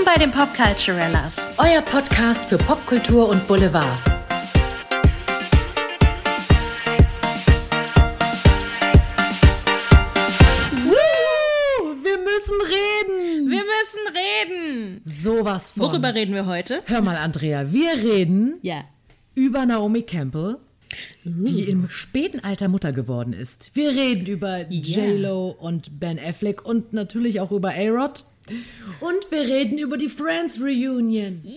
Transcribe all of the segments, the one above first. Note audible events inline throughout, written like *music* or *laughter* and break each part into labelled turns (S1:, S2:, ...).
S1: Willkommen bei den Popculturellas.
S2: Euer Podcast für Popkultur und Boulevard.
S3: Woo, wir müssen reden.
S1: Wir müssen reden.
S3: Sowas von.
S1: Worüber reden wir heute?
S3: Hör mal, Andrea, wir reden
S1: Ja.
S3: über Naomi Campbell, die im späten Alter Mutter geworden ist. Wir reden über J-Lo und Ben Affleck und natürlich auch über A-Rod. Und wir reden über die Friends Reunion.
S1: Yes!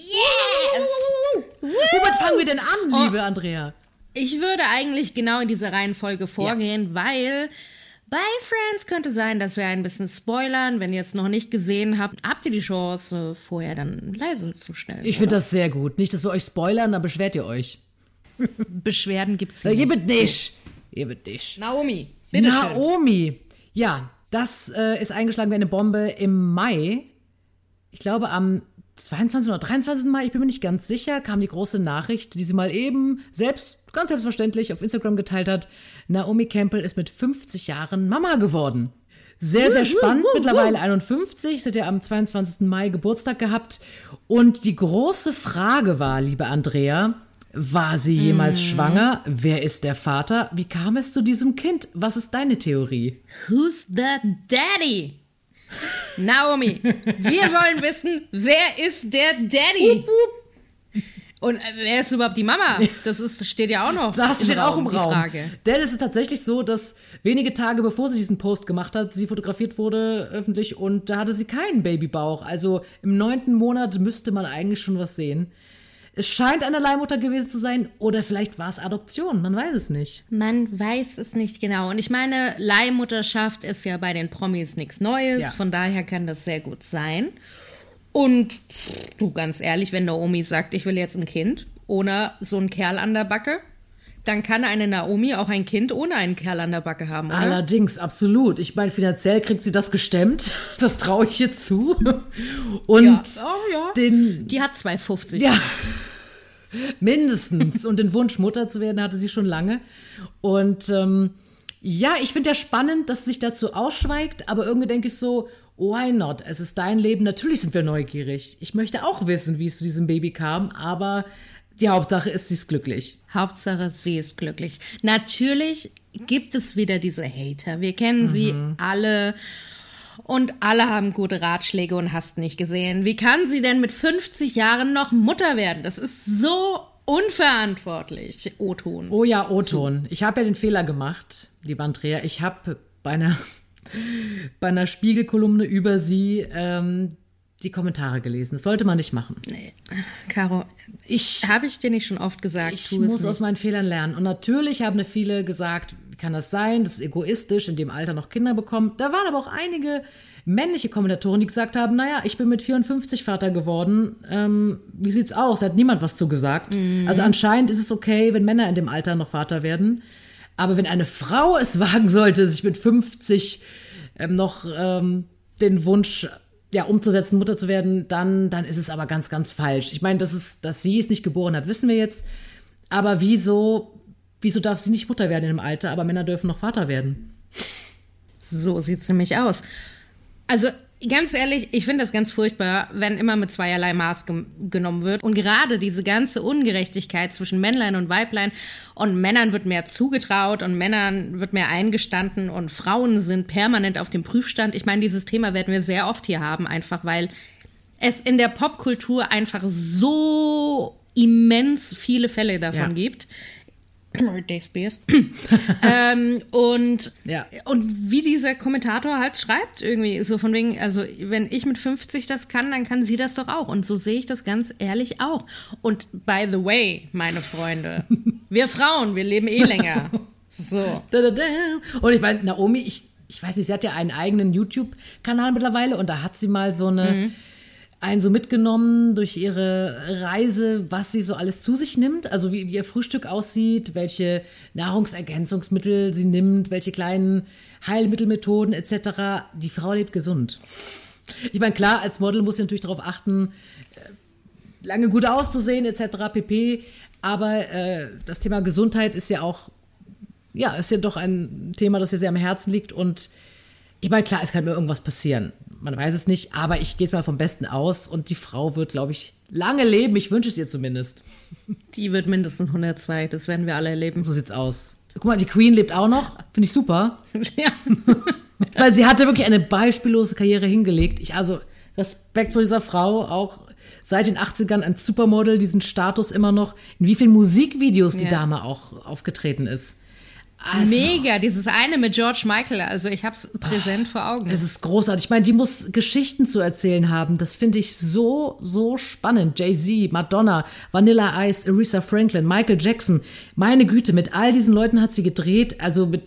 S3: Womit fangen wir denn an,
S1: Oh.
S3: liebe Andrea?
S1: Ich würde eigentlich genau in dieser Reihenfolge vorgehen, weil bei Friends könnte sein, dass wir ein bisschen spoilern. Wenn ihr es noch nicht gesehen habt, habt ihr die Chance, vorher dann leise zu stellen.
S3: Ich finde das sehr gut. Nicht, dass wir euch spoilern, dann beschwert ihr euch.
S1: Beschwerden gibt's hier
S3: Ihr
S1: nicht.
S3: bitte nicht. Bitte.
S1: Naomi, bitteschön.
S3: Naomi. Ja, das äh, ist eingeschlagen wie eine Bombe im Mai. Ich glaube am 22. oder 23. Mai, ich bin mir nicht ganz sicher, kam die große Nachricht, die sie mal eben selbst, ganz selbstverständlich auf Instagram geteilt hat. Naomi Campbell ist mit 50 Jahren Mama geworden. Sehr, sehr spannend. Mittlerweile 51. Sie hat ja am 22. Mai Geburtstag gehabt. Und die große Frage war, liebe Andrea, war sie jemals schwanger? Wer ist der Vater? Wie kam es zu diesem Kind? Was ist deine Theorie?
S1: Who's the daddy? Naomi, wir wollen wissen, wer ist der Daddy? Und äh, wer ist überhaupt die Mama? Das ist, steht ja auch noch
S3: Das steht auch im Raum.
S1: Frage.
S3: Denn es ist tatsächlich so, dass wenige Tage bevor sie diesen Post gemacht hat, sie fotografiert wurde öffentlich und da hatte sie keinen Babybauch. Also im neunten Monat müsste man eigentlich schon was sehen. Es scheint eine Leihmutter gewesen zu sein oder vielleicht war es Adoption, man weiß es nicht.
S1: Man weiß es nicht genau. Und ich meine, Leihmutterschaft ist ja bei den Promis nichts Neues.
S3: Ja.
S1: Von daher kann das sehr gut sein. Und du, ganz ehrlich, wenn Naomi sagt, ich will jetzt ein Kind ohne so einen Kerl an der Backe, dann kann eine Naomi auch ein Kind ohne einen Kerl an der Backe haben, oder?
S3: Allerdings, absolut. Ich meine, finanziell kriegt sie das gestemmt. *laughs* Das traue ich ihr zu. Und
S1: Ja. Oh, ja.
S3: den
S1: Die hat 2,50.
S3: Ja. Mindestens. Und den Wunsch, Mutter zu werden, hatte sie schon lange. Und ähm, ja, ich finde ja spannend, dass sie sich dazu ausschweigt, aber irgendwie denke ich so, why not? Es ist dein Leben, natürlich sind wir neugierig. Ich möchte auch wissen, wie es zu diesem Baby kam, aber die Hauptsache ist, sie ist glücklich.
S1: Hauptsache, sie ist glücklich. Natürlich gibt es wieder diese Hater. Wir kennen sie alle. Und alle haben gute Ratschläge und hast nicht gesehen. Wie kann sie denn mit 50 Jahren noch Mutter werden? Das ist so unverantwortlich, O-Ton.
S3: Oh ja, O-Ton. Ich habe ja den Fehler gemacht, liebe Andrea. Ich habe bei einer, *laughs* bei einer Spiegelkolumne über sie ähm, die Kommentare gelesen. Das sollte man nicht machen.
S1: Caro,
S3: Ich
S1: habe ich dir nicht schon oft gesagt,
S3: Ich muss
S1: nicht.
S3: aus meinen Fehlern lernen. Und natürlich haben viele gesagt, wie kann das sein? Das ist egoistisch, in dem Alter noch Kinder bekommen. Da waren aber auch einige männliche Kommentatoren, die gesagt haben, naja, ich bin mit 54 Vater geworden. Ähm, wie sieht's aus? Da hat niemand was zu gesagt.
S1: Mhm.
S3: Also anscheinend ist es okay, wenn Männer in dem Alter noch Vater werden. Aber wenn eine Frau es *laughs* wagen sollte, sich mit 50 ähm, noch ähm, den Wunsch ja, umzusetzen, Mutter zu werden, dann, dann ist es aber ganz, ganz falsch. Ich meine, dass, es, dass sie es nicht geboren hat, wissen wir jetzt. Aber wieso, wieso darf sie nicht Mutter werden in dem Alter, aber Männer dürfen noch Vater werden?
S1: So sieht's nämlich aus. Also ganz ehrlich, ich finde das ganz furchtbar, wenn immer mit zweierlei Maß gem- genommen wird. Und gerade diese ganze Ungerechtigkeit zwischen Männlein und Weiblein und Männern wird mehr zugetraut und Männern wird mehr eingestanden und Frauen sind permanent auf dem Prüfstand. Ich meine, dieses Thema werden wir sehr oft hier haben, einfach weil es in der Popkultur einfach so immens viele Fälle davon
S3: Ja.
S1: gibt. Spears. *clears throat* ähm, und,
S3: Ja.
S1: und wie dieser Kommentator halt schreibt, irgendwie so von wegen, also wenn ich mit 50 das kann, dann kann sie das doch auch. Und so sehe ich das ganz ehrlich auch. Und by the way, meine Freunde, *laughs* wir Frauen, wir leben eh länger. So.
S3: Und ich meine, Naomi, ich, ich weiß nicht, sie hat ja einen eigenen YouTube-Kanal mittlerweile und da hat sie mal so eine, einen so mitgenommen durch ihre Reise, was sie so alles zu sich nimmt, also wie, wie ihr Frühstück aussieht, welche Nahrungsergänzungsmittel sie nimmt, welche kleinen Heilmittelmethoden etc. Die Frau lebt gesund. Ich meine, klar, als Model muss sie natürlich darauf achten, äh, lange gut auszusehen etc. pp. Aber äh, das Thema Gesundheit ist ja auch ja, ist ja doch ein Thema, das ihr sehr am Herzen liegt. Und ich meine, klar, es kann mir irgendwas passieren. Man weiß es nicht, aber ich gehe jetzt mal vom Besten aus und die Frau wird, glaube ich, lange leben. Ich wünsche es ihr zumindest.
S1: Die wird mindestens 102, das werden wir alle erleben.
S3: So sieht's aus. Guck mal, die Queen lebt auch noch. Finde ich super. *laughs*
S1: ja. *laughs*
S3: Weil sie hatte wirklich eine beispiellose Karriere hingelegt. Ich, also, Respekt vor dieser Frau, auch seit den 80ern ein Supermodel, diesen Status immer noch. In wie vielen Musikvideos die
S1: Ja.
S3: Dame auch aufgetreten ist. Also,
S1: Mega, dieses eine mit George Michael, also ich hab's präsent vor Augen.
S3: Es ist großartig. Ich meine, die muss Geschichten zu erzählen haben. Das finde ich so, so spannend. Jay-Z, Madonna, Vanilla Ice, Aretha Franklin, Michael Jackson. Meine Güte, mit all diesen Leuten hat sie gedreht. Also mit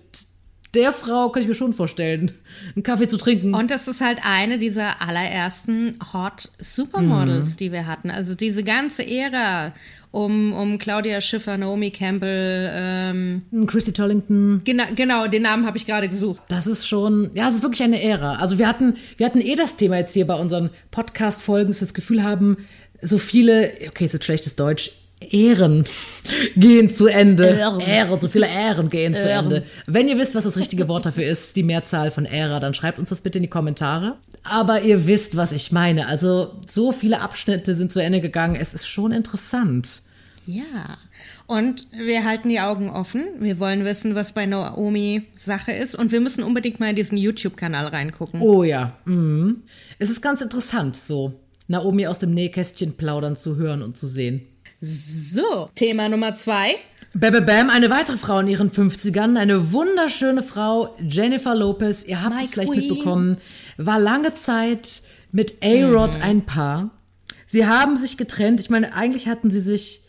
S3: der Frau kann ich mir schon vorstellen, einen Kaffee zu trinken.
S1: Und das ist halt eine dieser allerersten Hot Supermodels, die wir hatten. Also diese ganze Ära um, um Claudia Schiffer, Naomi Campbell, ähm,
S3: Chrissy Turlington.
S1: genau, genau, den Namen habe ich gerade gesucht.
S3: Das ist schon, ja, es ist wirklich eine Ära. Also wir hatten, wir hatten eh das Thema jetzt hier bei unseren Podcast-Folgen, dass wir das Gefühl haben, so viele, okay, ist jetzt schlechtes Deutsch, Ehren *laughs* gehen zu Ende.
S1: Ehren.
S3: Ehren, so viele Ehren gehen zu
S1: Ehren.
S3: Ende. Wenn ihr wisst, was das richtige Wort dafür ist, die Mehrzahl von Ära, dann schreibt uns das bitte in die Kommentare. Aber ihr wisst, was ich meine. Also so viele Abschnitte sind zu Ende gegangen. Es ist schon interessant.
S1: Ja. Und wir halten die Augen offen. Wir wollen wissen, was bei Naomi Sache ist. Und wir müssen unbedingt mal in diesen YouTube-Kanal reingucken.
S3: Oh ja. Mhm. Es ist ganz interessant, so Naomi aus dem Nähkästchen plaudern zu hören und zu sehen.
S1: So, Thema Nummer zwei.
S3: Bam, Bam, eine weitere Frau in ihren 50ern, eine wunderschöne Frau, Jennifer Lopez, ihr habt
S1: My
S3: es vielleicht
S1: Queen.
S3: mitbekommen, war lange Zeit mit A-Rod ein Paar. Sie haben sich getrennt. Ich meine, eigentlich hatten sie sich,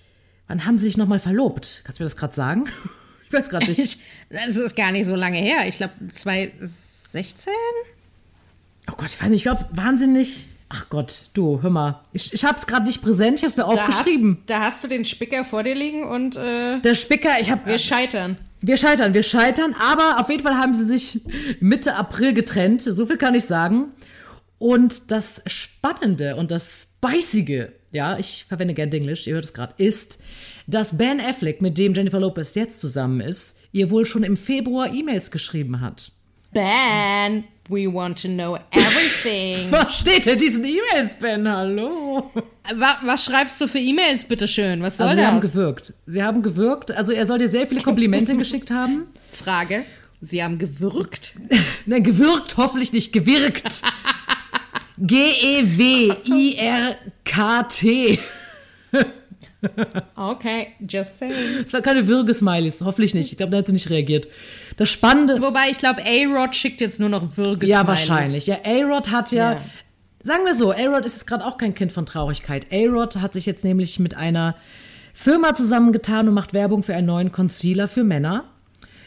S3: wann haben sie sich nochmal verlobt? Kannst du mir das gerade sagen? *laughs* Ich weiß gerade nicht.
S1: Ich, *laughs* das ist gar nicht so lange her. Ich glaube 2016?
S3: Oh Gott, ich weiß nicht, ich glaube, wahnsinnig. Ach Gott, du, hör mal. Ich, ich habe es gerade nicht präsent, ich habe es mir
S1: Da hast,
S3: aufgeschrieben.
S1: da hast du den Spicker vor dir liegen und äh,
S3: Der Spicker, ich habe
S1: wir scheitern.
S3: Wir scheitern, wir scheitern, aber auf jeden Fall haben sie sich Mitte April getrennt, so viel kann ich sagen. Und das Spannende und das Spicige, ja, ich verwende gern Englisch, ihr hört es gerade, ist, dass Ben Affleck, mit dem Jennifer Lopez jetzt zusammen ist, ihr wohl schon im Februar E-Mails geschrieben hat.
S1: Ben, we want to know everything. *laughs*
S3: Was steht in diesen E-Mails, Ben? Hallo?
S1: Wa- was schreibst du für E-Mails, bitteschön? Was soll
S3: Also, sie haben
S1: das?
S3: gewirkt. Sie haben gewirkt. Also, er soll dir sehr viele Komplimente *laughs* geschickt haben.
S1: Frage. Sie haben gewürgt. *laughs*
S3: Nein, gewirkt, hoffentlich nicht gewirkt. G-E-W-I-R-K-T.
S1: Okay, just saying.
S3: Es war keine Würgesmileys, hoffentlich nicht. Ich glaube, da hat sie nicht reagiert. Das Spannende,
S1: Wobei, ich glaube, A-Rod schickt jetzt nur noch Würges.
S3: ja, wahrscheinlich. Ja, A-Rod hat ja,
S1: Ja.
S3: sagen wir so, A-Rod ist jetzt gerade auch kein Kind von Traurigkeit. A-Rod hat sich jetzt nämlich mit einer Firma zusammengetan und macht Werbung für einen neuen Concealer für Männer.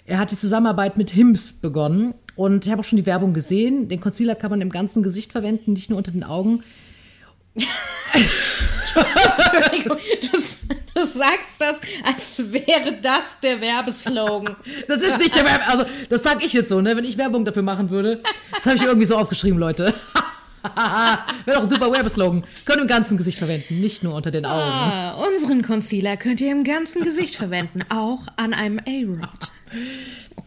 S3: Er hat die Zusammenarbeit mit Hims begonnen und ich habe auch schon die Werbung gesehen. Den Concealer kann man im ganzen Gesicht verwenden, nicht nur unter den Augen.
S1: Entschuldigung, du, du sagst das, als wäre das der Werbeslogan.
S3: Das ist nicht der Werb also das sag ich jetzt so, ne, wenn ich Werbung dafür machen würde. Das habe ich irgendwie so aufgeschrieben, Leute. *laughs* Wäre doch ein super Werbeslogan. Können im ganzen Gesicht verwenden, nicht nur unter den Augen.
S1: Ah, unseren Concealer könnt ihr im ganzen Gesicht verwenden, auch an einem A-Rod.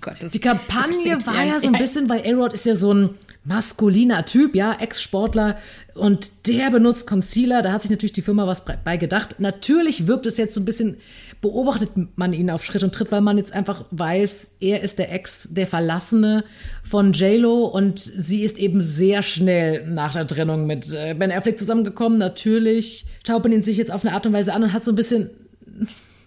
S1: Gott, das
S3: Die Kampagne war ja so ein bisschen, weil A-Rod ist ja so ein maskuliner Typ, ja, Ex-Sportler und der benutzt Concealer, da hat sich natürlich die Firma was bei gedacht. Natürlich wirkt es jetzt so ein bisschen, beobachtet man ihn auf Schritt und Tritt, weil man jetzt einfach weiß, er ist der Ex, der Verlassene von J-Lo und sie ist eben sehr schnell nach der Trennung mit äh, Ben Affleck zusammengekommen. Natürlich schaut man ihn sich jetzt auf eine Art und Weise an und hat so ein bisschen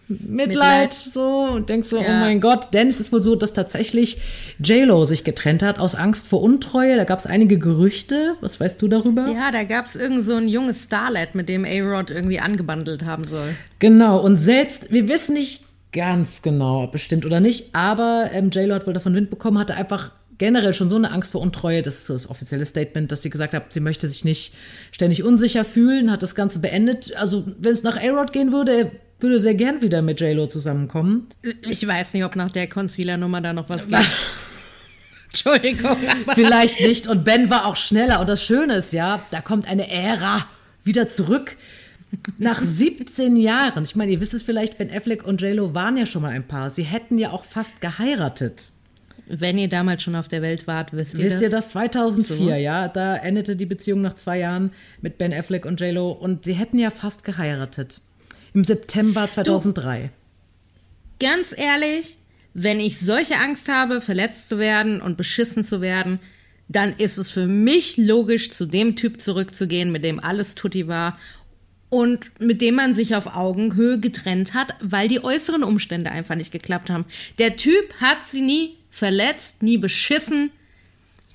S3: Mitleid,
S1: Mitleid.
S3: so und denkst so, oh
S1: Ja.
S3: mein Gott, denn es ist wohl so, dass tatsächlich J-Lo sich getrennt hat aus Angst vor Untreue. Da gab es einige Gerüchte. Was weißt du darüber?
S1: Ja, da gab es irgend so ein junges Starlet, mit dem A-Rod irgendwie angebandelt haben soll.
S3: Genau, und selbst, wir wissen nicht ganz genau, ob es stimmt oder nicht, aber ähm, J-Lo hat wohl davon Wind bekommen, hatte einfach generell schon so eine Angst vor Untreue, das ist so das offizielle Statement, dass sie gesagt hat, sie möchte sich nicht ständig unsicher fühlen, hat das Ganze beendet. Also, wenn es nach A-Rod gehen würde, würde sehr gern wieder mit J-Lo zusammenkommen.
S1: Ich weiß nicht, ob nach der Concealer-Nummer da noch was geht. *laughs* Entschuldigung,
S3: Vielleicht nicht. Und Ben war auch schneller. Und das Schöne ist ja, da kommt eine Ära wieder zurück. Nach 17 Jahren. Ich meine, ihr wisst es vielleicht, Ben Affleck und J-Lo waren ja schon mal ein Paar. Sie hätten ja auch fast geheiratet.
S1: Wenn ihr damals schon auf der Welt wart, wisst ihr
S3: Wisst
S1: das?
S3: ihr das? 2004,
S1: So.
S3: ja. Da endete die Beziehung nach zwei Jahren mit Ben Affleck und J-Lo. Und sie hätten ja fast geheiratet. Im September 2003.
S1: Ganz ehrlich, wenn ich solche Angst habe, verletzt zu werden und beschissen zu werden, dann ist es für mich logisch, zu dem Typ zurückzugehen, mit dem alles tutti war und mit dem man sich auf Augenhöhe getrennt hat, weil die äußeren Umstände einfach nicht geklappt haben. Der Typ hat sie nie verletzt, nie beschissen.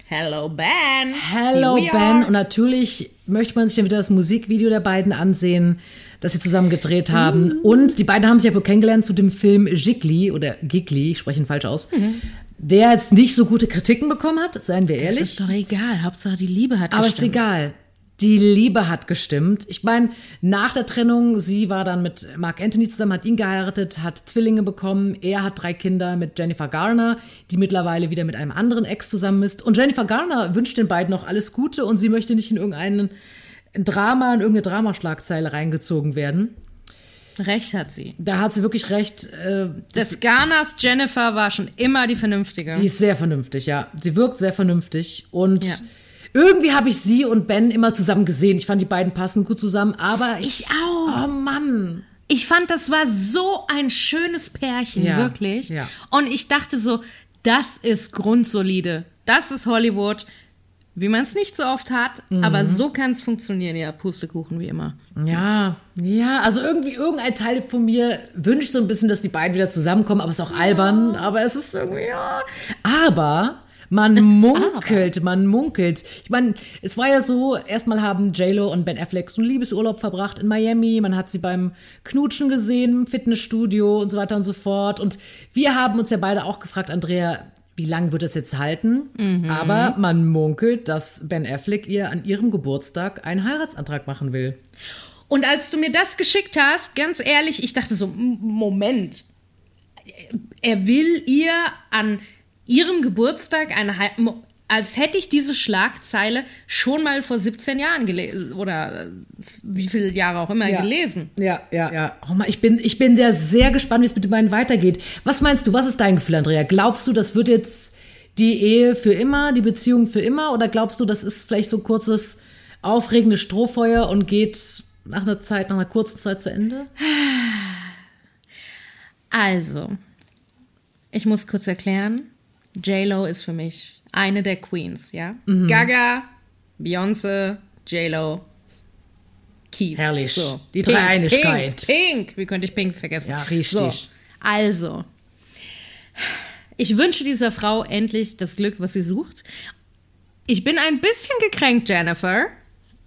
S1: Hello, Ben.
S3: Hello Ben. Und natürlich möchte man sich dann wieder das Musikvideo der beiden ansehen, das sie zusammen gedreht haben.
S1: Mhm.
S3: Und die beiden haben sich ja wohl kennengelernt zu dem Film Gigli oder Gigli, ich spreche ihn falsch aus,
S1: Mhm.
S3: der jetzt nicht so gute Kritiken bekommen hat, seien wir
S1: Das
S3: ehrlich.
S1: ist doch egal. Hauptsache die Liebe hat
S3: Aber ist
S1: gestimmt.
S3: egal. Die Liebe hat gestimmt. Ich meine, nach der Trennung, sie war dann mit Mark Anthony zusammen, hat ihn geheiratet, hat Zwillinge bekommen. Er hat drei Kinder mit Jennifer Garner, die mittlerweile wieder mit einem anderen Ex zusammen ist. Und Jennifer Garner wünscht den beiden noch alles Gute und sie möchte nicht in irgendeinen Drama, in irgendeine Dramaschlagzeile reingezogen werden.
S1: Recht hat sie.
S3: Da hat sie wirklich recht. Äh,
S1: Das Garners Jennifer war schon immer die Vernünftige.
S3: Die ist sehr vernünftig, ja. Sie wirkt sehr vernünftig. Und
S1: Ja.
S3: irgendwie habe ich sie und Ben immer zusammen gesehen. Ich fand, die beiden passen gut zusammen, aber ich.
S1: Ich auch.
S3: Oh Mann.
S1: Ich fand, das war so ein schönes Pärchen,
S3: Ja,
S1: wirklich.
S3: ja.
S1: Und ich dachte so, das ist grundsolide. Das ist Hollywood, wie man es nicht so oft hat.
S3: Mhm.
S1: Aber so kann es funktionieren. Ja, Pustekuchen wie immer.
S3: Ja, ja, also irgendwie irgendein Teil von mir wünscht so ein bisschen, dass die beiden wieder zusammenkommen, aber es ist auch albern, aber es ist irgendwie, ja. Aber man *laughs* munkelt, man munkelt. Ich meine, es war ja so, erstmal haben J-Lo und Ben Affleck so einen Liebesurlaub verbracht in Miami, man hat sie beim Knutschen gesehen, im Fitnessstudio und so weiter und so fort. Und wir haben uns ja beide auch gefragt, Andrea, wie lange wird das jetzt halten? Aber man munkelt, dass Ben Affleck ihr an ihrem Geburtstag einen Heiratsantrag machen will.
S1: Und als du mir das geschickt hast, ganz ehrlich, ich dachte so, Moment. Er will ihr an ihrem Geburtstag eine Mo- als hätte ich diese Schlagzeile schon mal vor 17 Jahren gelesen oder äh, wie viele Jahre auch immer gelesen.
S3: Ja, ja, ja. Oh Mann, ich bin, ich bin sehr, sehr gespannt, wie es mit den beiden weitergeht. Was meinst du, was ist dein Gefühl, Andrea? Glaubst du, das wird jetzt die Ehe für immer, die Beziehung für immer? Oder glaubst du, das ist vielleicht so ein kurzes, aufregendes Strohfeuer und geht nach einer Zeit, nach einer kurzen Zeit zu Ende?
S1: Also, ich muss kurz erklären, J-Lo ist für mich eine der Queens, ja? Gaga, Beyoncé, J-Lo, Keith.
S3: Herrlich.
S1: So.
S3: Die
S1: Pink,
S3: Dreieinigkeit.
S1: Pink, Pink, wie könnte ich Pink vergessen?
S3: Ja, richtig.
S1: So, also, ich wünsche dieser Frau endlich das Glück, was sie sucht. Ich bin ein bisschen gekränkt, Jennifer.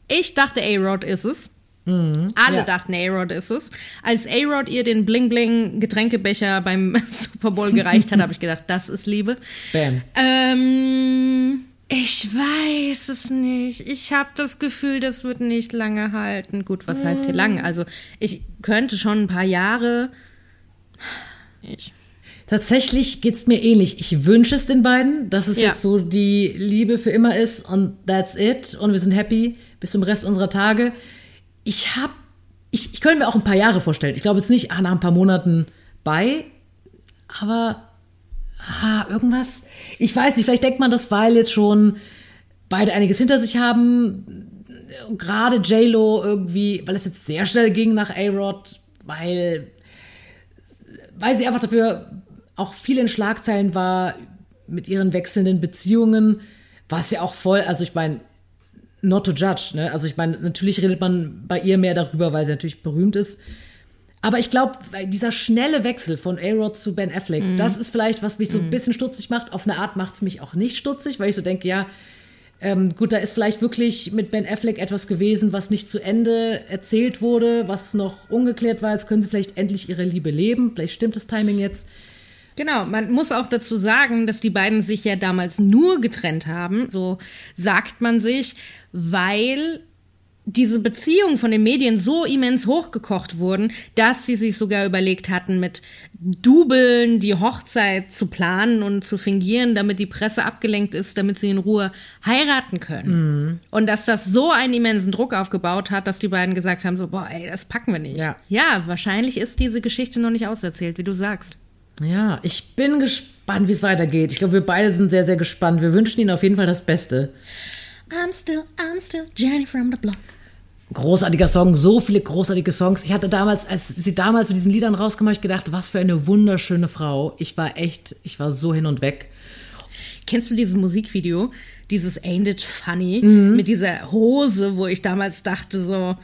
S1: Ich dachte, A-Rod ist es. Alle
S3: Mhm. ja.
S1: dachten, A-Rod ist es. Als A-Rod ihr den Bling-Bling-Getränkebecher beim *laughs* Super Bowl gereicht hat, habe ich gedacht, das ist Liebe.
S3: Bam.
S1: Ähm, ich weiß es nicht. Ich habe das Gefühl, das wird nicht lange halten. Gut, was heißt hier lang? Also, ich könnte schon ein paar Jahre. Ich.
S3: Tatsächlich geht's mir ähnlich. Ich wünsche es den beiden, dass es
S1: Ja.
S3: jetzt so die Liebe für immer ist und that's it. Und wir sind happy bis zum Rest unserer Tage. Ich hab, ich, ich könnte mir auch ein paar Jahre vorstellen. Ich glaube jetzt nicht ah, nach ein paar Monaten bei, aber ah, irgendwas. Ich weiß nicht, vielleicht denkt man das, weil jetzt schon beide einiges hinter sich haben. Gerade J-Lo irgendwie, weil es jetzt sehr schnell ging nach A-Rod, weil weil sie einfach dafür auch viel in Schlagzeilen war mit ihren wechselnden Beziehungen, war es ja auch voll, also ich meine, not to judge, ne? Also ich meine, natürlich redet man bei ihr mehr darüber, weil sie natürlich berühmt ist. Aber ich glaube, dieser schnelle Wechsel von A-Rod zu Ben Affleck, das ist vielleicht, was mich so ein bisschen stutzig macht. Auf eine Art macht es mich auch nicht stutzig, weil ich so denke, ja, ähm, gut, da ist vielleicht wirklich mit Ben Affleck etwas gewesen, was nicht zu Ende erzählt wurde, was noch ungeklärt war. Jetzt können sie vielleicht endlich ihre Liebe leben. Vielleicht stimmt das Timing jetzt.
S1: Genau, man muss auch dazu sagen, dass die beiden sich ja damals nur getrennt haben, so sagt man sich, weil diese Beziehungen von den Medien so immens hochgekocht wurden, dass sie sich sogar überlegt hatten, mit Dubeln die Hochzeit zu planen und zu fingieren, damit die Presse abgelenkt ist, damit sie in Ruhe heiraten können. Und dass das so einen immensen Druck aufgebaut hat, dass die beiden gesagt haben, so, boah, ey, das packen wir nicht.
S3: Ja.
S1: ja, wahrscheinlich ist diese Geschichte noch nicht auserzählt, wie du sagst.
S3: Ja, ich bin gespannt, wie es weitergeht. Ich glaube, wir beide sind sehr, sehr gespannt. Wir wünschen Ihnen auf jeden Fall das Beste.
S1: I'm still, I'm still Jenny from the block.
S3: Großartiger Song, so viele großartige Songs. Ich hatte damals, als sie damals mit diesen Liedern rauskam, habe ich gedacht, was für eine wunderschöne Frau. Ich war echt, ich war so hin und weg.
S1: Kennst du dieses Musikvideo? Dieses Ain't It Funny mit dieser Hose, wo ich damals dachte so,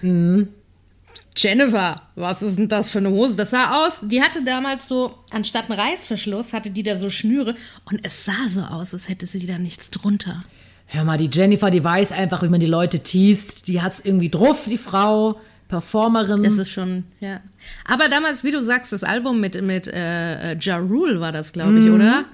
S1: Jennifer, was ist denn das für eine Hose? Das sah aus, die hatte damals so, anstatt einen Reißverschluss, hatte die da so Schnüre und es sah so aus, als hätte sie da nichts drunter.
S3: Hör mal, die Jennifer, die weiß einfach, wie man die Leute teast. Die hat's irgendwie drauf, die Frau. Performerin.
S1: Das ist schon, ja. Aber damals, wie du sagst, das Album mit, mit äh, äh, Ja Rule war das, glaube ich, oder?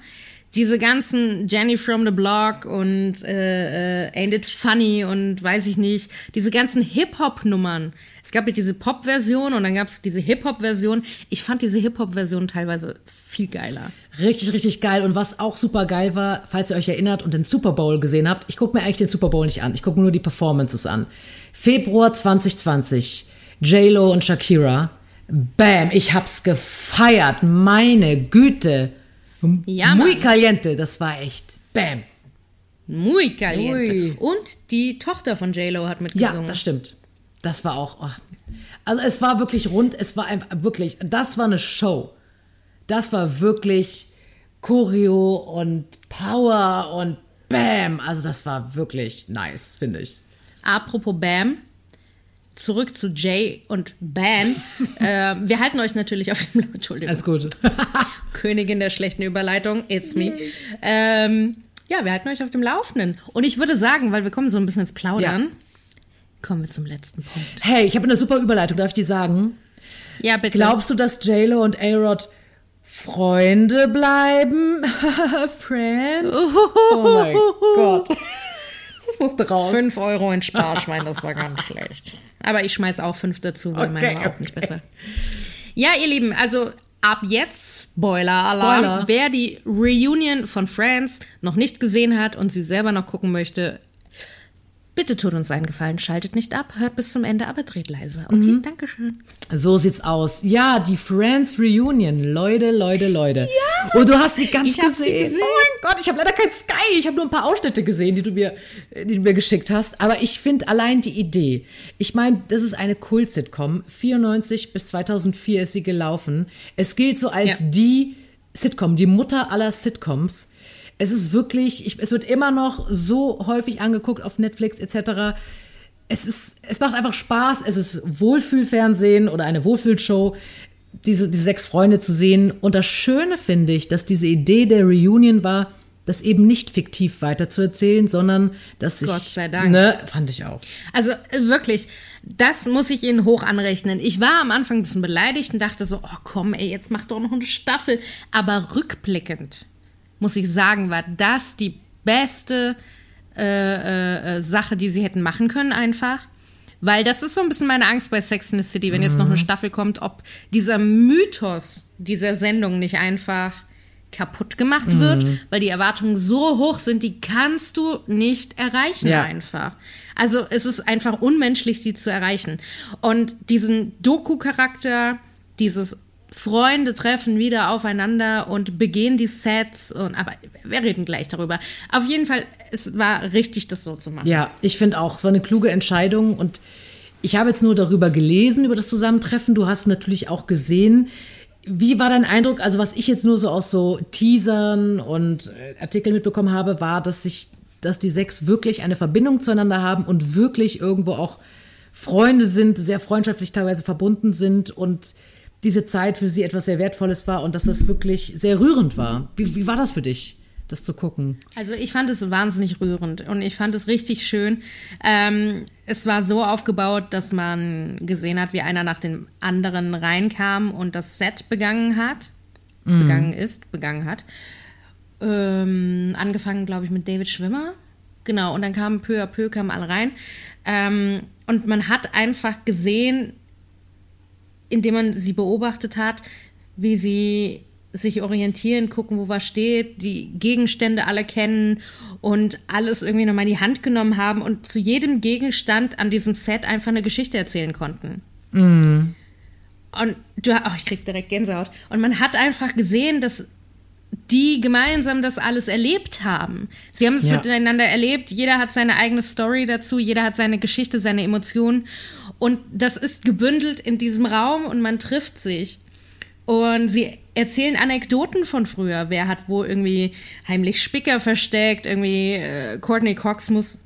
S1: Diese ganzen Jenny from the Block und äh, äh, Ain't It Funny und weiß ich nicht, diese ganzen Hip-Hop-Nummern. Es gab ja diese Pop-Version und dann gab es diese Hip-Hop-Version. Ich fand diese Hip-Hop-Version teilweise viel geiler.
S3: Richtig, richtig geil. Und was auch super geil war, falls ihr euch erinnert und den Super Bowl gesehen habt, ich gucke mir eigentlich den Super Bowl nicht an. Ich gucke nur die Performances an. Februar 2020, J-Lo und Shakira. Bam, ich hab's gefeiert. Meine Güte.
S1: Ja,
S3: Muy
S1: Mann.
S3: caliente, das war echt. Bam.
S1: Muy caliente.
S3: Ui.
S1: Und die Tochter von J-Lo hat
S3: Ja,
S1: mitgesungen.
S3: das stimmt. Das war auch. Oh. Also es war wirklich rund, es war einfach wirklich, das war eine Show. Das war wirklich Choreo und Power und Bam. Also das war wirklich nice, finde ich.
S1: Apropos Bam, zurück zu Jay und Ban. *laughs* äh, wir halten euch natürlich auf dem Entschuldigung,
S3: Alles gut. *laughs*
S1: Königin der schlechten Überleitung, it's me. Ähm, ja, wir halten euch auf dem Laufenden. Und ich würde sagen, weil wir kommen so ein bisschen ins Plaudern,
S3: Ja.
S1: kommen wir zum letzten Punkt.
S3: Hey, ich habe eine super Überleitung, darf ich dir sagen?
S1: Ja, bitte.
S3: Glaubst du, dass JLo und A-Rod Freunde bleiben? *laughs* Friends? Oh mein Gott. Das musste raus.
S1: 5 Euro in Sparschwein, das war ganz schlecht. Aber ich schmeiß auch 5 dazu, weil meine
S3: Okay,
S1: war auch
S3: okay.
S1: nicht besser. Ja, ihr Lieben, also ab jetzt, Spoiler-Alarm,
S3: Spoiler.
S1: wer die Reunion von Friends noch nicht gesehen hat und sie selber noch gucken möchte, bitte tut uns einen Gefallen, schaltet nicht ab, hört bis zum Ende, aber dreht leise. Okay,
S3: Mhm.
S1: Dankeschön.
S3: So sieht's aus. Ja, die Friends Reunion. Leute, Leute, Leute. Ja. Und du hast sie ganz
S1: Ich hab sie
S3: gesehen.
S1: gesehen.
S3: Oh mein Gott, ich habe leider kein Sky. Ich habe nur ein paar Ausschnitte gesehen, die du mir, die du mir geschickt hast. Aber ich finde allein die Idee. Ich meine, das ist eine Kult-Sitcom. 94 bis 2004 ist sie gelaufen. Es gilt so als
S1: Ja.
S3: die Sitcom, die Mutter aller Sitcoms. Es ist wirklich, ich, es wird immer noch so häufig angeguckt auf Netflix etc. Es ist, es macht einfach Spaß. Es ist Wohlfühlfernsehen oder eine Wohlfühlshow, diese, die sechs Freunde zu sehen. Und das Schöne finde ich, dass diese Idee der Reunion war, das eben nicht fiktiv weiterzuerzählen, sondern dass sich,
S1: Gott sei Dank.
S3: ne, fand ich auch.
S1: Also äh, wirklich, das muss ich Ihnen hoch anrechnen. Ich war am Anfang ein bisschen beleidigt und dachte so, oh komm, ey, jetzt mach doch noch eine Staffel. Aber rückblickend muss ich sagen, war das die beste äh, äh, äh, Sache, die sie hätten machen können einfach. Weil das ist so ein bisschen meine Angst bei Sex in the City, wenn jetzt noch eine Staffel kommt, ob dieser Mythos dieser Sendung nicht einfach kaputt gemacht wird, weil die Erwartungen so hoch sind, die kannst du nicht erreichen
S3: Ja.
S1: einfach. Also es ist einfach unmenschlich, sie zu erreichen. Und diesen Doku-Charakter, dieses Freunde treffen wieder aufeinander und begehen die Sets und aber wir reden gleich darüber. Auf jeden Fall, es war richtig, das so zu machen.
S3: Ja, ich finde auch, es war eine kluge Entscheidung und ich habe jetzt nur darüber gelesen, über das Zusammentreffen. Du hast natürlich auch gesehen. Wie war dein Eindruck? Also, was ich jetzt nur so aus so Teasern und äh, Artikeln mitbekommen habe, war, dass sich, dass die sechs wirklich eine Verbindung zueinander haben und wirklich irgendwo auch Freunde sind, sehr freundschaftlich teilweise verbunden sind und diese Zeit für sie etwas sehr Wertvolles war und dass das wirklich sehr rührend war. Wie, wie war das für dich, das zu gucken?
S1: Also ich fand es wahnsinnig rührend und ich fand es richtig schön. Ähm, es war so aufgebaut, dass man gesehen hat, wie einer nach dem anderen reinkam und das Set begangen hat, begangen ist, begangen hat. Ähm, angefangen, glaube ich, mit David Schwimmer. Genau, und dann kamen peu à peu, kamen alle rein. Ähm, und man hat einfach gesehen, indem man sie beobachtet hat, wie sie sich orientieren, gucken, wo was steht, die Gegenstände alle kennen und alles irgendwie nochmal in die Hand genommen haben und zu jedem Gegenstand an diesem Set einfach eine Geschichte erzählen konnten. Und du, oh, ich krieg direkt Gänsehaut. Und man hat einfach gesehen, dass die gemeinsam das alles erlebt haben. Sie haben es
S3: Ja.
S1: miteinander erlebt. Jeder hat seine eigene Story dazu. Jeder hat seine Geschichte, seine Emotionen. Und das ist gebündelt in diesem Raum und man trifft sich. Und sie erzählen Anekdoten von früher. Wer hat wo irgendwie heimlich Spicker versteckt? Irgendwie äh, Courtney Cox muss.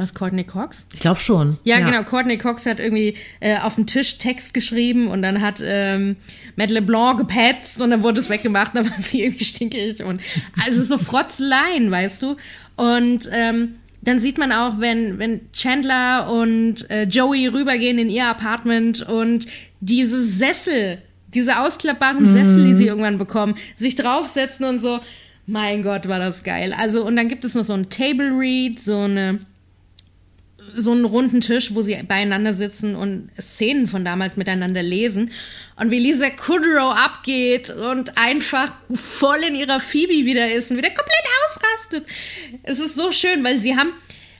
S1: Was, Courtney Cox?
S3: Ich glaube schon.
S1: Ja, genau. Courtney Cox hat irgendwie äh, auf dem Tisch Text geschrieben und dann hat ähm, Matt LeBlanc gepetzt und dann wurde es weggemacht, *laughs* dann war sie irgendwie stinkig und also so Frotzeleien, weißt du. Und ähm, dann sieht man auch, wenn, wenn Chandler und äh, Joey rübergehen in ihr Apartment und diese Sessel, diese ausklappbaren Sessel, die sie irgendwann bekommen, sich draufsetzen und so, mein Gott, war das geil. Also, und dann gibt es noch so ein Table Read, so eine so einen runden Tisch, wo sie beieinander sitzen und Szenen von damals miteinander lesen. Und wie Lisa Kudrow abgeht und einfach voll in ihrer Phoebe wieder ist und wieder komplett ausrastet. Es ist so schön, weil sie haben,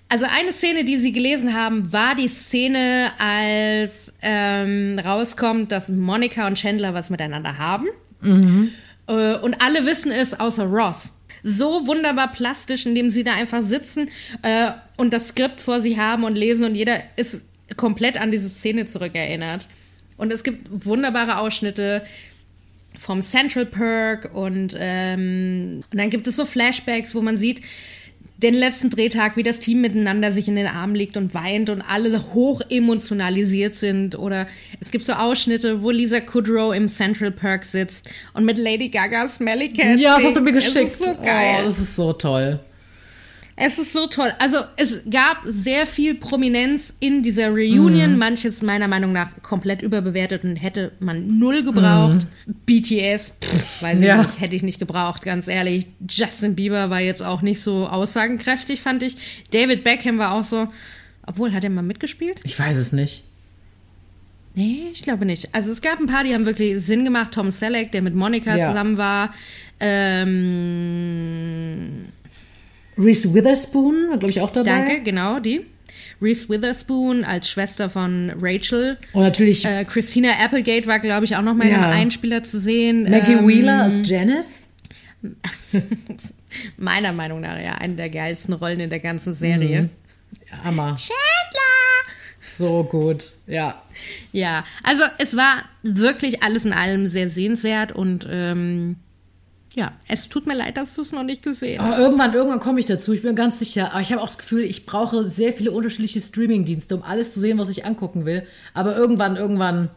S1: also eine Szene, die sie gelesen haben, war die Szene, als ähm, rauskommt, dass Monica und Chandler was miteinander haben. Äh, und alle wissen es, außer Ross. So wunderbar plastisch, indem sie da einfach sitzen äh, und das Skript vor sich haben und lesen und jeder ist komplett an diese Szene zurückerinnert. Und es gibt wunderbare Ausschnitte vom Central Perk und, ähm, und dann gibt es so Flashbacks, wo man sieht, den letzten Drehtag, wie das Team miteinander sich in den Armen liegt und weint und alle hoch emotionalisiert sind. Oder es gibt so Ausschnitte, wo Lisa Kudrow im Central Park sitzt und mit Lady Gaga Smelly Cat
S3: Ja, das hast du mir geschickt.
S1: Es ist so geil.
S3: Oh, das ist so toll.
S1: Es ist so toll. Also es gab sehr viel Prominenz in dieser Reunion. Manches meiner Meinung nach komplett überbewertet und hätte man null gebraucht. BTS, pff, weiß ich
S3: Ja.
S1: nicht, hätte ich nicht gebraucht, ganz ehrlich. Justin Bieber war jetzt auch nicht so aussagenkräftig, fand ich. David Beckham war auch so. Obwohl, hat er mal mitgespielt?
S3: Ich weiß es nicht.
S1: Nee, ich glaube nicht. Also es gab ein paar, die haben wirklich Sinn gemacht. Tom Selleck, der mit Monica
S3: Ja.
S1: zusammen war. Ähm,
S3: Reese Witherspoon war, glaube ich, auch dabei.
S1: Danke, genau, die. Reese Witherspoon als Schwester von Rachel.
S3: Und natürlich
S1: Äh, Christina Applegate war, glaube ich, auch noch mal
S3: Ja.
S1: im Einspieler zu sehen.
S3: Maggie
S1: Ähm,
S3: Wheeler als Janice. *laughs*
S1: Meiner Meinung nach, ja, eine der geilsten Rollen in der ganzen Serie.
S3: Hammer.
S1: Chandler!
S3: So gut. Ja.
S1: Ja, also es war wirklich alles in allem sehr sehenswert und ähm, ja, es tut mir leid, dass du es noch nicht gesehen hast.
S3: Aber irgendwann, irgendwann komme ich dazu, ich bin ganz sicher. Aber ich habe auch das Gefühl, ich brauche sehr viele unterschiedliche Streaming-Dienste, um alles zu sehen, was ich angucken will. Aber irgendwann, irgendwann,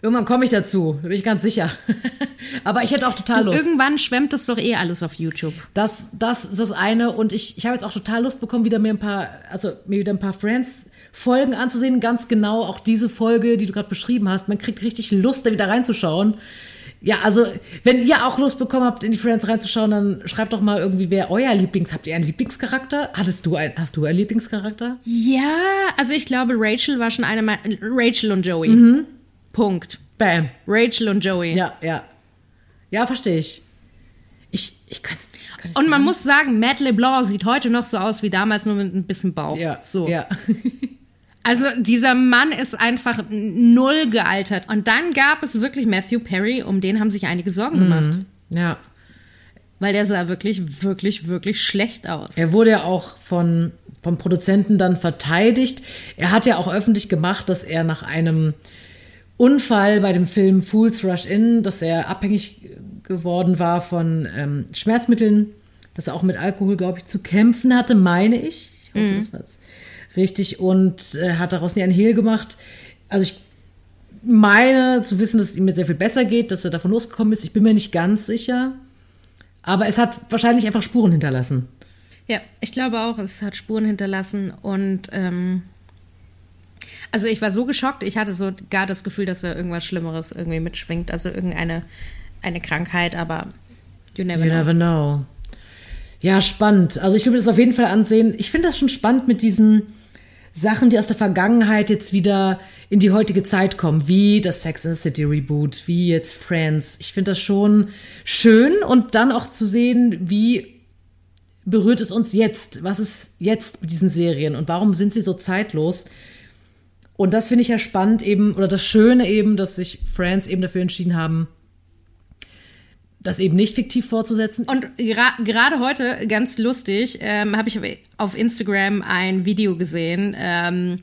S3: irgendwann komme ich dazu, da bin ich ganz sicher. *laughs* Aber ich hätte auch total
S1: Du,
S3: Lust.
S1: irgendwann schwemmt das doch eh alles auf YouTube.
S3: Das, das ist das eine. Und ich, ich habe jetzt auch total Lust bekommen, wieder mir ein paar, also mir wieder ein paar Friends-Folgen anzusehen. Ganz genau auch diese Folge, die du gerade beschrieben hast. Man kriegt richtig Lust, da wieder reinzuschauen. Ja, also, wenn ihr auch Lust bekommen habt, in die Friends reinzuschauen, dann schreibt doch mal irgendwie, wer euer Lieblings, habt ihr einen Lieblingscharakter? Hattest du ein, hast du einen Lieblingscharakter?
S1: Ja, also ich glaube, Rachel war schon eine meiner. Rachel und Joey. Punkt.
S3: Bam.
S1: Rachel und Joey.
S3: Ja, ja. Ja, verstehe ich. Ich, ich kann es.
S1: Und man muss sagen, Matt LeBlanc sieht heute noch so aus wie damals, nur mit ein bisschen Bauch.
S3: Ja,
S1: so.
S3: Ja. *laughs*
S1: Also dieser Mann ist einfach null gealtert. Und dann gab es wirklich Matthew Perry, um den haben sich einige Sorgen gemacht.
S3: ja.
S1: Weil der sah wirklich, wirklich, wirklich schlecht aus.
S3: Er wurde ja auch von, vom Produzenten dann verteidigt. Er hat ja auch öffentlich gemacht, dass er nach einem Unfall bei dem Film Fools Rush In, dass er abhängig geworden war von ähm, Schmerzmitteln, dass er auch mit Alkohol, glaube ich, zu kämpfen hatte, meine ich. Ich hoffe, das war jetzt richtig. Und äh, hat daraus nie einen Hehl gemacht. Also ich meine zu wissen, dass es ihm jetzt sehr viel besser geht, dass er davon losgekommen ist. Ich bin mir nicht ganz sicher. Aber es hat wahrscheinlich einfach Spuren hinterlassen.
S1: Ja, ich glaube auch, es hat Spuren hinterlassen und ähm, also ich war so geschockt, ich hatte so gar das Gefühl, dass da irgendwas Schlimmeres irgendwie mitschwingt, also irgendeine eine Krankheit, aber you never
S3: You
S1: know.
S3: never know. Ja, spannend. Also ich würde das auf jeden Fall ansehen. Ich finde das schon spannend mit diesen Sachen, die aus der Vergangenheit jetzt wieder in die heutige Zeit kommen, wie das Sex and the City Reboot, wie jetzt Friends. Ich finde das schon schön und dann auch zu sehen, wie berührt es uns jetzt? Was ist jetzt mit diesen Serien und warum sind sie so zeitlos? Und das finde ich ja spannend eben, oder das Schöne eben, dass sich Friends eben dafür entschieden haben, das eben nicht fiktiv fortzusetzen.
S1: Und gra gerade heute, ganz lustig, ähm, habe ich auf Instagram ein Video gesehen, ähm,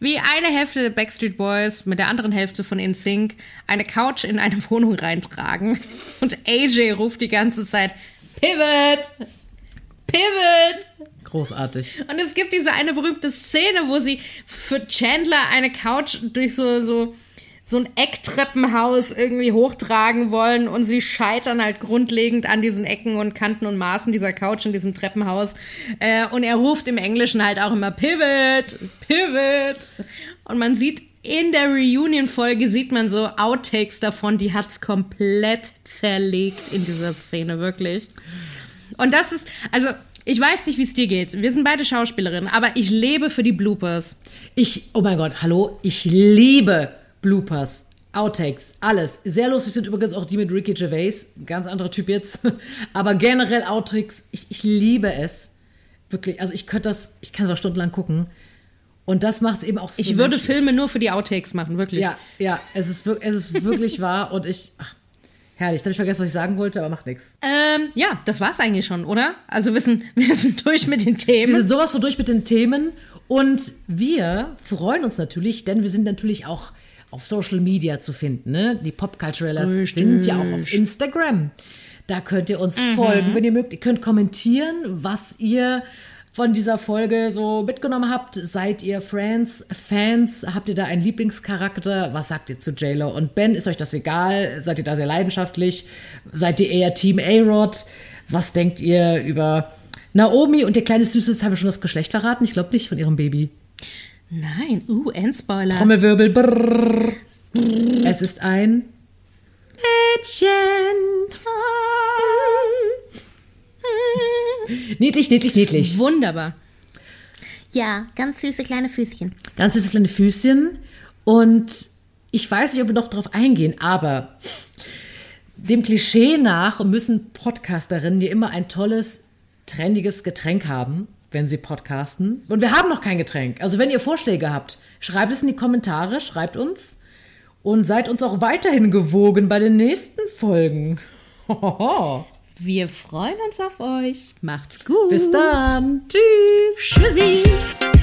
S1: wie eine Hälfte der Backstreet Boys mit der anderen Hälfte von InSync eine Couch in eine Wohnung reintragen. Und AJ ruft die ganze Zeit, Pivot! Pivot!
S3: Großartig.
S1: Und es gibt diese eine berühmte Szene, wo sie für Chandler eine Couch durch so, so, so ein Ecktreppenhaus irgendwie hochtragen wollen und sie scheitern halt grundlegend an diesen Ecken und Kanten und Maßen dieser Couch in diesem Treppenhaus. Äh, und er ruft im Englischen halt auch immer Pivot, Pivot. Und man sieht in der Reunion-Folge sieht man so Outtakes davon, die hat's komplett zerlegt in dieser Szene, wirklich. Und das ist, also ich weiß nicht, wie es dir geht. Wir sind beide Schauspielerinnen, aber ich lebe für die Bloopers.
S3: Ich, oh mein Gott, hallo, ich liebe Bloopers, Outtakes, alles. Sehr lustig sind übrigens auch die mit Ricky Gervais, ganz anderer Typ jetzt. *laughs* Aber generell Outtakes, ich, ich liebe es. Wirklich, also ich könnte das, ich kann das stundenlang gucken. Und das macht es eben auch so.
S1: Ich würde menschlich. Filme nur für die Outtakes machen, wirklich.
S3: Ja, ja, es ist, es ist wirklich *laughs* wahr und ich, ach, Herrlich, habe ich vergessen, was ich sagen wollte, aber macht nichts.
S1: Ähm, ja, das war's eigentlich schon, oder? Also wir sind, *laughs* wir sind durch mit den Themen.
S3: Wir sind sowas von durch mit den Themen und wir freuen uns natürlich, denn wir sind natürlich auch auf Social Media zu finden. Ne? Die Popculturellas sind ja auch auf Instagram. Da könnt ihr uns mhm. folgen, wenn ihr mögt. Ihr könnt kommentieren, was ihr von dieser Folge so mitgenommen habt. Seid ihr Friends, Fans? Habt ihr da einen Lieblingscharakter? Was sagt ihr zu JLo und Ben? Ist euch das egal? Seid ihr da sehr leidenschaftlich? Seid ihr eher Team A-Rod? Was denkt ihr über Naomi und ihr kleines Süßes? Haben wir schon das Geschlecht verraten? Ich glaube nicht von ihrem Baby.
S1: Nein, uh, Endspoiler.
S3: Trommelwirbel. Brrr. Es ist ein Mädchen. Niedlich, niedlich, niedlich.
S1: Wunderbar.
S4: Ja, ganz süße kleine Füßchen.
S3: Ganz süße kleine Füßchen. Und ich weiß nicht, ob wir noch darauf eingehen, aber dem Klischee nach müssen Podcasterinnen ja immer ein tolles, trendiges Getränk haben, wenn sie podcasten. Und wir haben noch kein Getränk. Also wenn ihr Vorschläge habt, schreibt es in die Kommentare, schreibt uns. Und seid uns auch weiterhin gewogen bei den nächsten Folgen.
S1: Hohoho. *laughs* Wir freuen uns auf euch. Macht's gut.
S3: Bis dann. Tschüss.
S1: Tschüssi.